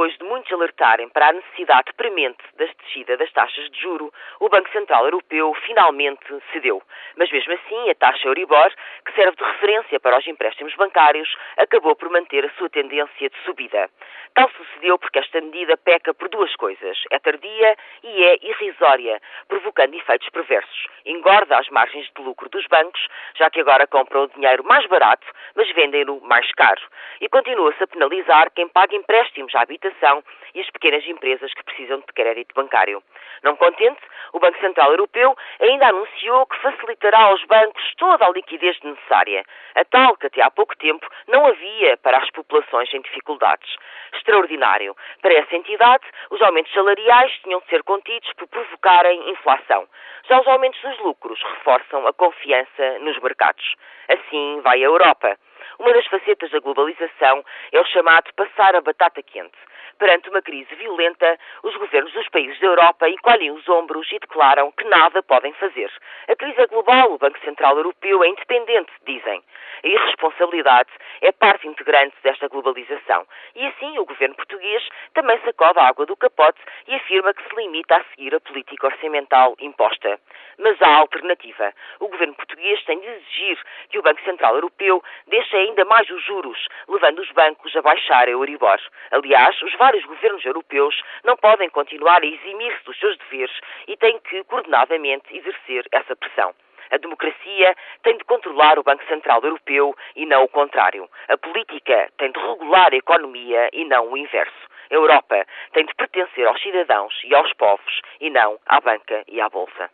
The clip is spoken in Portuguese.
Depois de muitos alertarem para a necessidade premente da descida das taxas de juro, o Banco Central Europeu finalmente cedeu. Mas mesmo assim, a taxa Euribor, que serve de referência para os empréstimos bancários, acabou por manter a sua tendência de subida. Tal sucedeu porque esta medida peca por duas coisas. É tardia e é irrisória, provocando efeitos perversos. Engorda as margens de lucro dos bancos, já que agora compram o dinheiro mais barato, mas vendem-no mais caro. E continua-se a penalizar quem paga empréstimos à habitação e as pequenas empresas que precisam de crédito bancário. Não contente, o Banco Central Europeu ainda anunciou que facilitará aos bancos toda a liquidez necessária, a tal que até há pouco tempo não havia para as populações em dificuldades extraordinário. Para essa entidade, os aumentos salariais tinham de ser contidos por provocarem inflação. Já os aumentos dos lucros reforçam a confiança nos mercados. Assim vai a Europa. Uma das facetas da globalização é o chamado passar a batata quente. Perante uma crise violenta, os governos dos países da Europa encolhem os ombros e declaram que nada podem fazer. A crise é global, o Banco Central Europeu é independente, dizem. A irresponsabilidade é parte integrante desta globalização. E assim o governo também sacode a água do capote e afirma que se limita a seguir a política orçamental imposta. Mas há alternativa. O governo português tem de exigir que o Banco Central Europeu deixe ainda mais os juros, levando os bancos a baixar a Euribor. Aliás, os vários governos europeus não podem continuar a eximir-se dos seus deveres e têm que, coordenadamente, exercer essa pressão. A democracia tem de controlar o Banco Central Europeu e não o contrário. A política tem de regular a economia e não o inverso. A Europa tem de pertencer aos cidadãos e aos povos e não à banca e à bolsa.